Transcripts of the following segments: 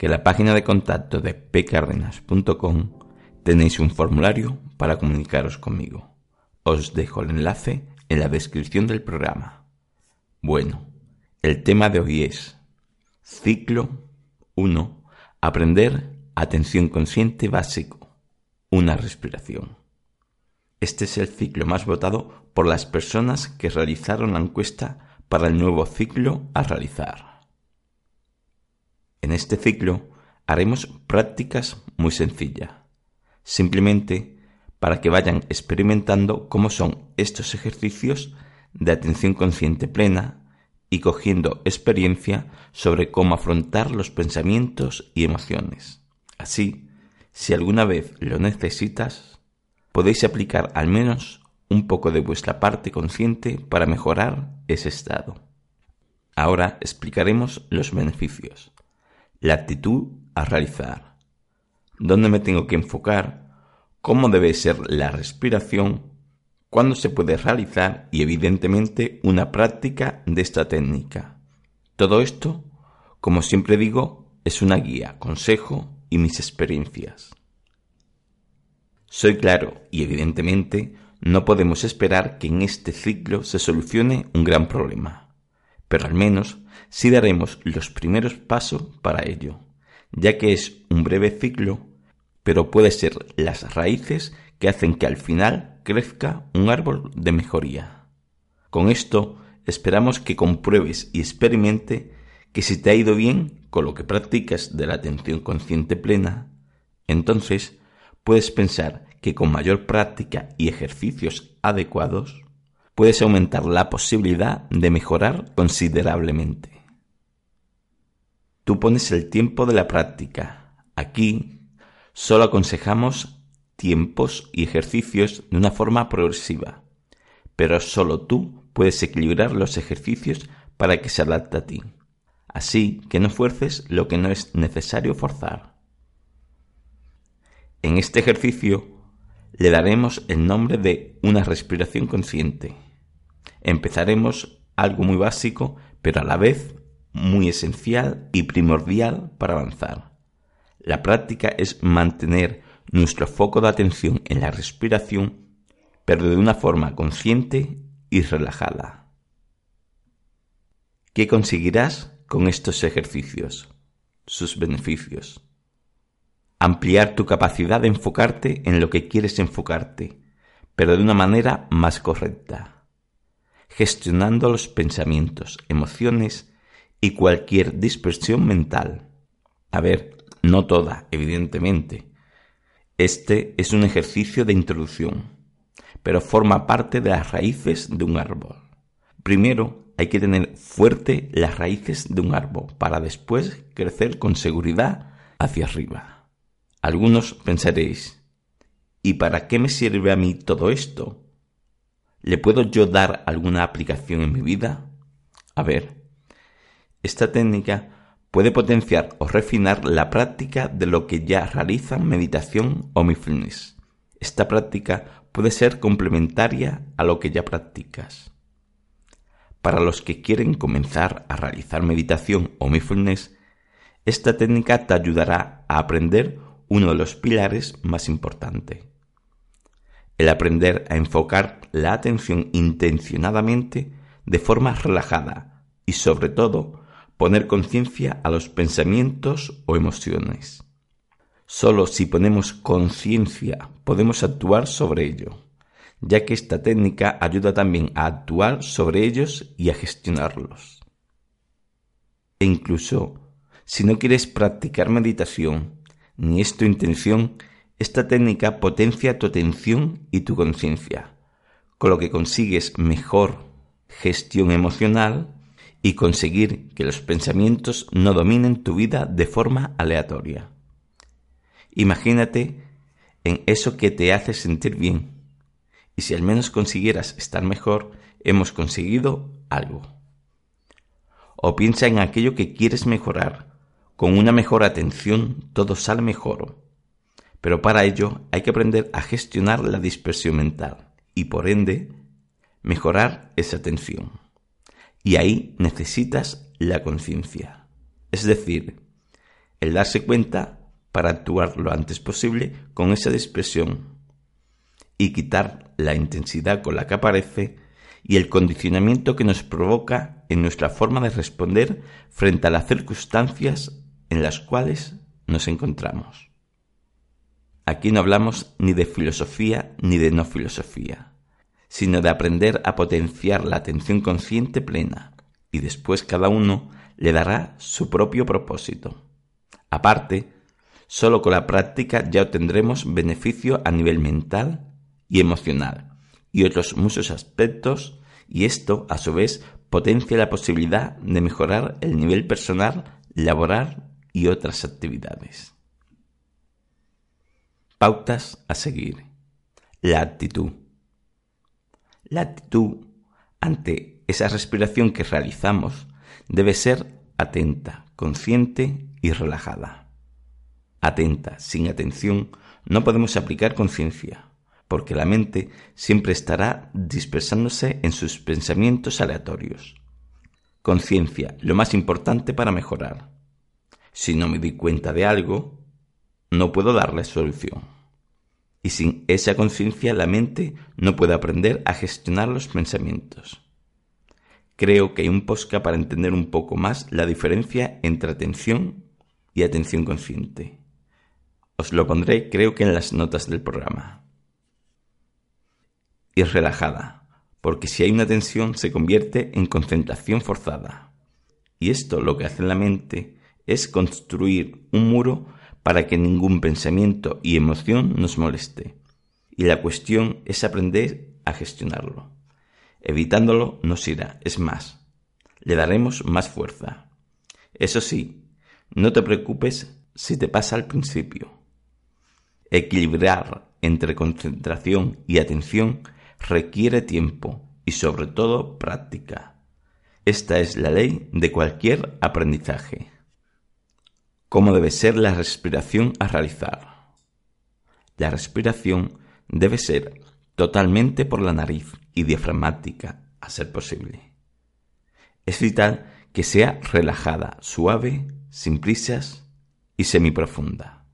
que en la página de contacto de pcardenas.com tenéis un formulario para comunicaros conmigo. Os dejo el enlace en la descripción del programa. Bueno, el tema de hoy es ciclo 1. Aprender atención consciente básico. Una respiración. Este es el ciclo más votado por las personas que realizaron la encuesta para el nuevo ciclo a realizar. En este ciclo haremos prácticas muy sencillas, simplemente para que vayan experimentando cómo son estos ejercicios de atención consciente plena y cogiendo experiencia sobre cómo afrontar los pensamientos y emociones. Así, si alguna vez lo necesitas, podéis aplicar al menos un poco de vuestra parte consciente para mejorar ese estado. Ahora explicaremos los beneficios, la actitud a realizar, dónde me tengo que enfocar, cómo debe ser la respiración, cuándo se puede realizar y evidentemente una práctica de esta técnica. Todo esto, como siempre digo, es una guía, consejo y mis experiencias. Soy claro y evidentemente no podemos esperar que en este ciclo se solucione un gran problema, pero al menos sí daremos los primeros pasos para ello, ya que es un breve ciclo, pero puede ser las raíces que hacen que al final crezca un árbol de mejoría. Con esto esperamos que compruebes y experimente que si te ha ido bien con lo que practicas de la atención consciente plena, entonces puedes pensar que con mayor práctica y ejercicios adecuados, puedes aumentar la posibilidad de mejorar considerablemente. Tú pones el tiempo de la práctica. Aquí solo aconsejamos tiempos y ejercicios de una forma progresiva, pero solo tú puedes equilibrar los ejercicios para que se adapte a ti. Así que no fuerces lo que no es necesario forzar. En este ejercicio le daremos el nombre de una respiración consciente. Empezaremos algo muy básico, pero a la vez muy esencial y primordial para avanzar. La práctica es mantener nuestro foco de atención en la respiración, pero de una forma consciente y relajada. ¿Qué conseguirás con estos ejercicios? Sus beneficios ampliar tu capacidad de enfocarte en lo que quieres enfocarte, pero de una manera más correcta, gestionando los pensamientos, emociones y cualquier dispersión mental. A ver, no toda, evidentemente. Este es un ejercicio de introducción, pero forma parte de las raíces de un árbol. Primero hay que tener fuerte las raíces de un árbol para después crecer con seguridad hacia arriba. Algunos pensaréis, ¿y para qué me sirve a mí todo esto? ¿Le puedo yo dar alguna aplicación en mi vida? A ver, esta técnica puede potenciar o refinar la práctica de lo que ya realizan meditación o mindfulness. Esta práctica puede ser complementaria a lo que ya practicas. Para los que quieren comenzar a realizar meditación o mindfulness, esta técnica te ayudará a aprender uno de los pilares más importantes. El aprender a enfocar la atención intencionadamente de forma relajada y sobre todo poner conciencia a los pensamientos o emociones. Solo si ponemos conciencia podemos actuar sobre ello, ya que esta técnica ayuda también a actuar sobre ellos y a gestionarlos. E incluso, si no quieres practicar meditación, ni es tu intención, esta técnica potencia tu atención y tu conciencia, con lo que consigues mejor gestión emocional y conseguir que los pensamientos no dominen tu vida de forma aleatoria. Imagínate en eso que te hace sentir bien, y si al menos consiguieras estar mejor, hemos conseguido algo o piensa en aquello que quieres mejorar. Con una mejor atención todo sale mejor. Pero para ello hay que aprender a gestionar la dispersión mental y por ende mejorar esa atención. Y ahí necesitas la conciencia. Es decir, el darse cuenta para actuar lo antes posible con esa dispersión y quitar la intensidad con la que aparece y el condicionamiento que nos provoca en nuestra forma de responder frente a las circunstancias en las cuales nos encontramos. Aquí no hablamos ni de filosofía ni de no filosofía, sino de aprender a potenciar la atención consciente plena, y después cada uno le dará su propio propósito. Aparte, solo con la práctica ya obtendremos beneficio a nivel mental y emocional, y otros muchos aspectos y esto a su vez potencia la posibilidad de mejorar el nivel personal, laboral y otras actividades. Pautas a seguir. La actitud. La actitud ante esa respiración que realizamos debe ser atenta, consciente y relajada. Atenta, sin atención, no podemos aplicar conciencia porque la mente siempre estará dispersándose en sus pensamientos aleatorios. Conciencia, lo más importante para mejorar. Si no me di cuenta de algo, no puedo darle solución. Y sin esa conciencia la mente no puede aprender a gestionar los pensamientos. Creo que hay un posca para entender un poco más la diferencia entre atención y atención consciente. Os lo pondré creo que en las notas del programa y relajada, porque si hay una tensión se convierte en concentración forzada. Y esto lo que hace en la mente es construir un muro para que ningún pensamiento y emoción nos moleste. Y la cuestión es aprender a gestionarlo. Evitándolo nos irá, es más, le daremos más fuerza. Eso sí, no te preocupes si te pasa al principio. Equilibrar entre concentración y atención requiere tiempo y sobre todo práctica. Esta es la ley de cualquier aprendizaje. ¿Cómo debe ser la respiración a realizar? La respiración debe ser totalmente por la nariz y diafragmática, a ser posible. Es vital que sea relajada, suave, sin prisas y semiprofunda.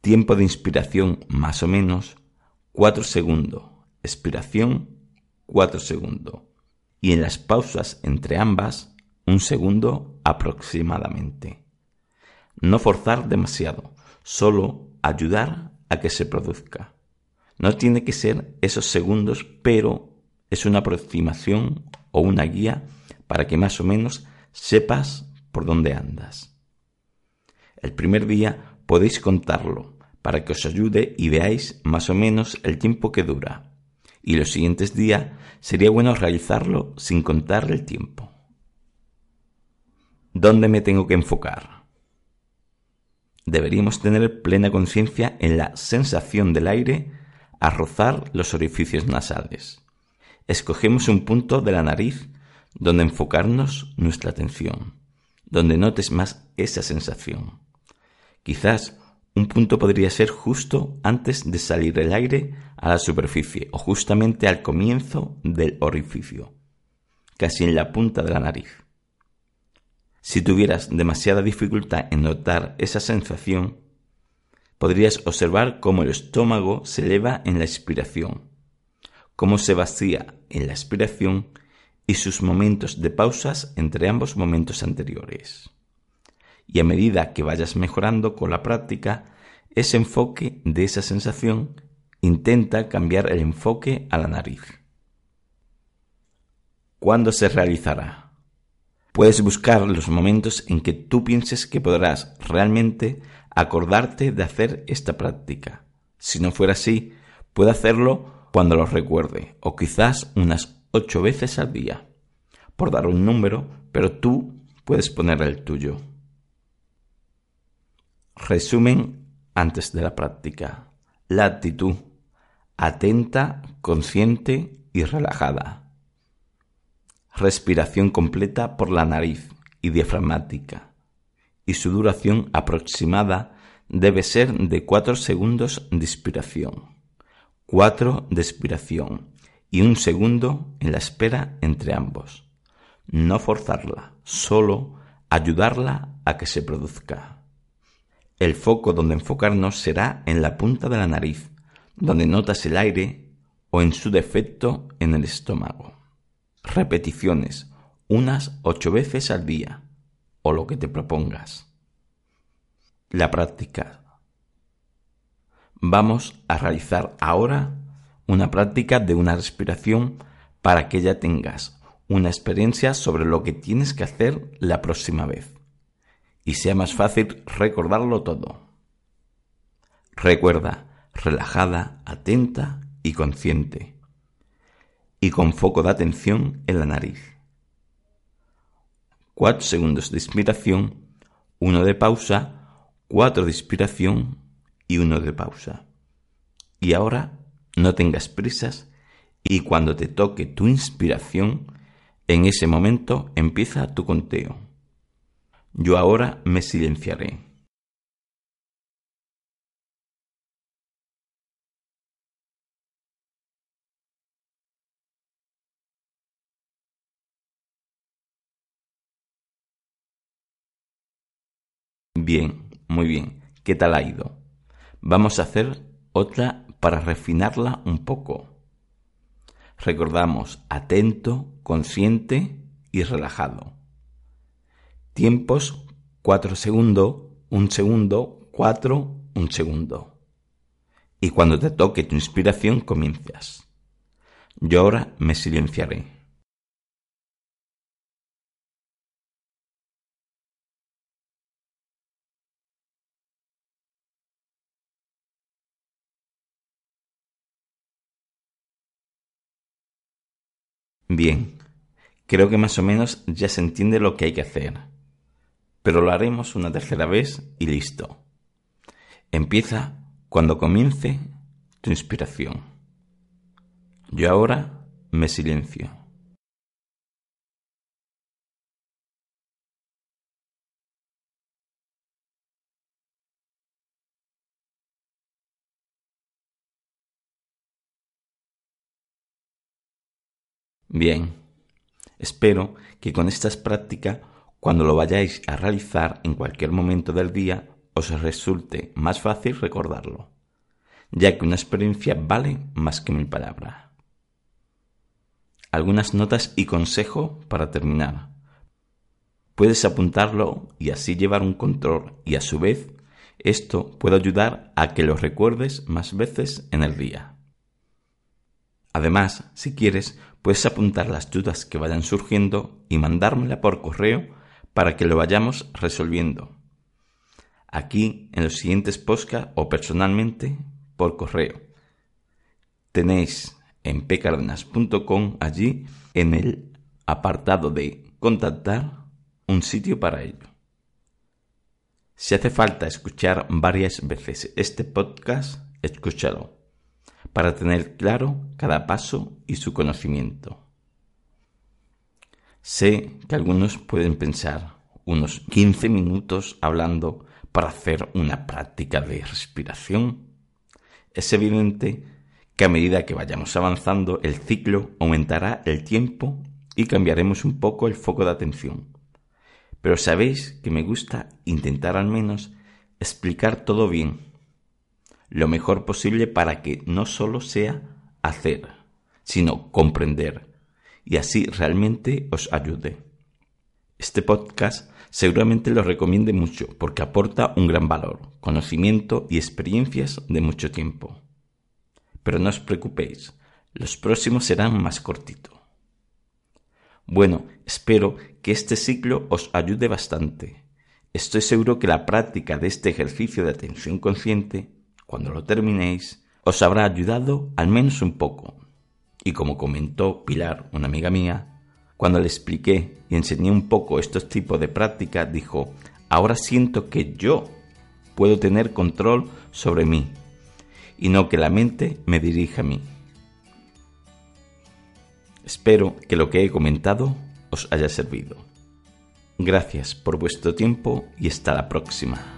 Tiempo de inspiración más o menos 4 segundos, expiración 4 segundos y en las pausas entre ambas un segundo aproximadamente. No forzar demasiado, solo ayudar a que se produzca. No tiene que ser esos segundos, pero es una aproximación o una guía para que más o menos sepas por dónde andas. El primer día podéis contarlo, para que os ayude y veáis más o menos el tiempo que dura. Y los siguientes días sería bueno realizarlo sin contar el tiempo. ¿Dónde me tengo que enfocar? Deberíamos tener plena conciencia en la sensación del aire a rozar los orificios nasales. Escogemos un punto de la nariz donde enfocarnos nuestra atención, donde notes más esa sensación. Quizás un punto podría ser justo antes de salir el aire a la superficie o justamente al comienzo del orificio, casi en la punta de la nariz. Si tuvieras demasiada dificultad en notar esa sensación, podrías observar cómo el estómago se eleva en la expiración, cómo se vacía en la expiración y sus momentos de pausas entre ambos momentos anteriores. y a medida que vayas mejorando con la práctica, ese enfoque de esa sensación intenta cambiar el enfoque a la nariz. ¿Cuándo se realizará? Puedes buscar los momentos en que tú pienses que podrás realmente acordarte de hacer esta práctica. Si no fuera así, puede hacerlo cuando lo recuerde, o quizás unas ocho veces al día, por dar un número, pero tú puedes poner el tuyo. Resumen antes de la práctica. La actitud. Atenta, consciente y relajada. Respiración completa por la nariz y diafragmática. Y su duración aproximada debe ser de 4 segundos de inspiración, 4 de expiración y un segundo en la espera entre ambos. No forzarla, solo ayudarla a que se produzca. El foco donde enfocarnos será en la punta de la nariz, donde notas el aire o en su defecto en el estómago. Repeticiones, unas ocho veces al día, o lo que te propongas. La práctica. Vamos a realizar ahora una práctica de una respiración para que ya tengas una experiencia sobre lo que tienes que hacer la próxima vez y sea más fácil recordarlo todo. Recuerda, relajada, atenta y consciente, y con foco de atención en la nariz. Cuatro segundos de inspiración, uno de pausa, cuatro de inspiración y uno de pausa. Y ahora no tengas prisas y cuando te toque tu inspiración, en ese momento empieza tu conteo. Yo ahora me silenciaré. Bien, muy bien. ¿Qué tal ha ido? Vamos a hacer otra para refinarla un poco. Recordamos atento, consciente y relajado. Tiempos 4 segundos, 1 segundo, 4, 1 segundo. Y cuando te toque tu inspiración comienzas. Yo ahora me silenciaré. Bien, creo que más o menos ya se entiende lo que hay que hacer pero lo haremos una tercera vez y listo. Empieza cuando comience tu inspiración. Yo ahora me silencio. Bien, espero que con estas prácticas cuando lo vayáis a realizar en cualquier momento del día, os resulte más fácil recordarlo, ya que una experiencia vale más que mil palabras. Algunas notas y consejo para terminar. Puedes apuntarlo y así llevar un control y a su vez esto puede ayudar a que lo recuerdes más veces en el día. Además, si quieres, puedes apuntar las dudas que vayan surgiendo y mandármela por correo para que lo vayamos resolviendo. Aquí en los siguientes podcasts o personalmente por correo. Tenéis en pcardenas.com allí en el apartado de contactar un sitio para ello. Si hace falta escuchar varias veces este podcast, escúchalo para tener claro cada paso y su conocimiento. Sé que algunos pueden pensar unos 15 minutos hablando para hacer una práctica de respiración. Es evidente que a medida que vayamos avanzando el ciclo aumentará el tiempo y cambiaremos un poco el foco de atención. Pero sabéis que me gusta intentar al menos explicar todo bien, lo mejor posible para que no solo sea hacer, sino comprender y así realmente os ayude. Este podcast seguramente lo recomiende mucho porque aporta un gran valor, conocimiento y experiencias de mucho tiempo. Pero no os preocupéis, los próximos serán más cortitos. Bueno, espero que este ciclo os ayude bastante. Estoy seguro que la práctica de este ejercicio de atención consciente, cuando lo terminéis, os habrá ayudado al menos un poco. Y como comentó Pilar, una amiga mía, cuando le expliqué y enseñé un poco estos tipos de práctica, dijo, ahora siento que yo puedo tener control sobre mí y no que la mente me dirija a mí. Espero que lo que he comentado os haya servido. Gracias por vuestro tiempo y hasta la próxima.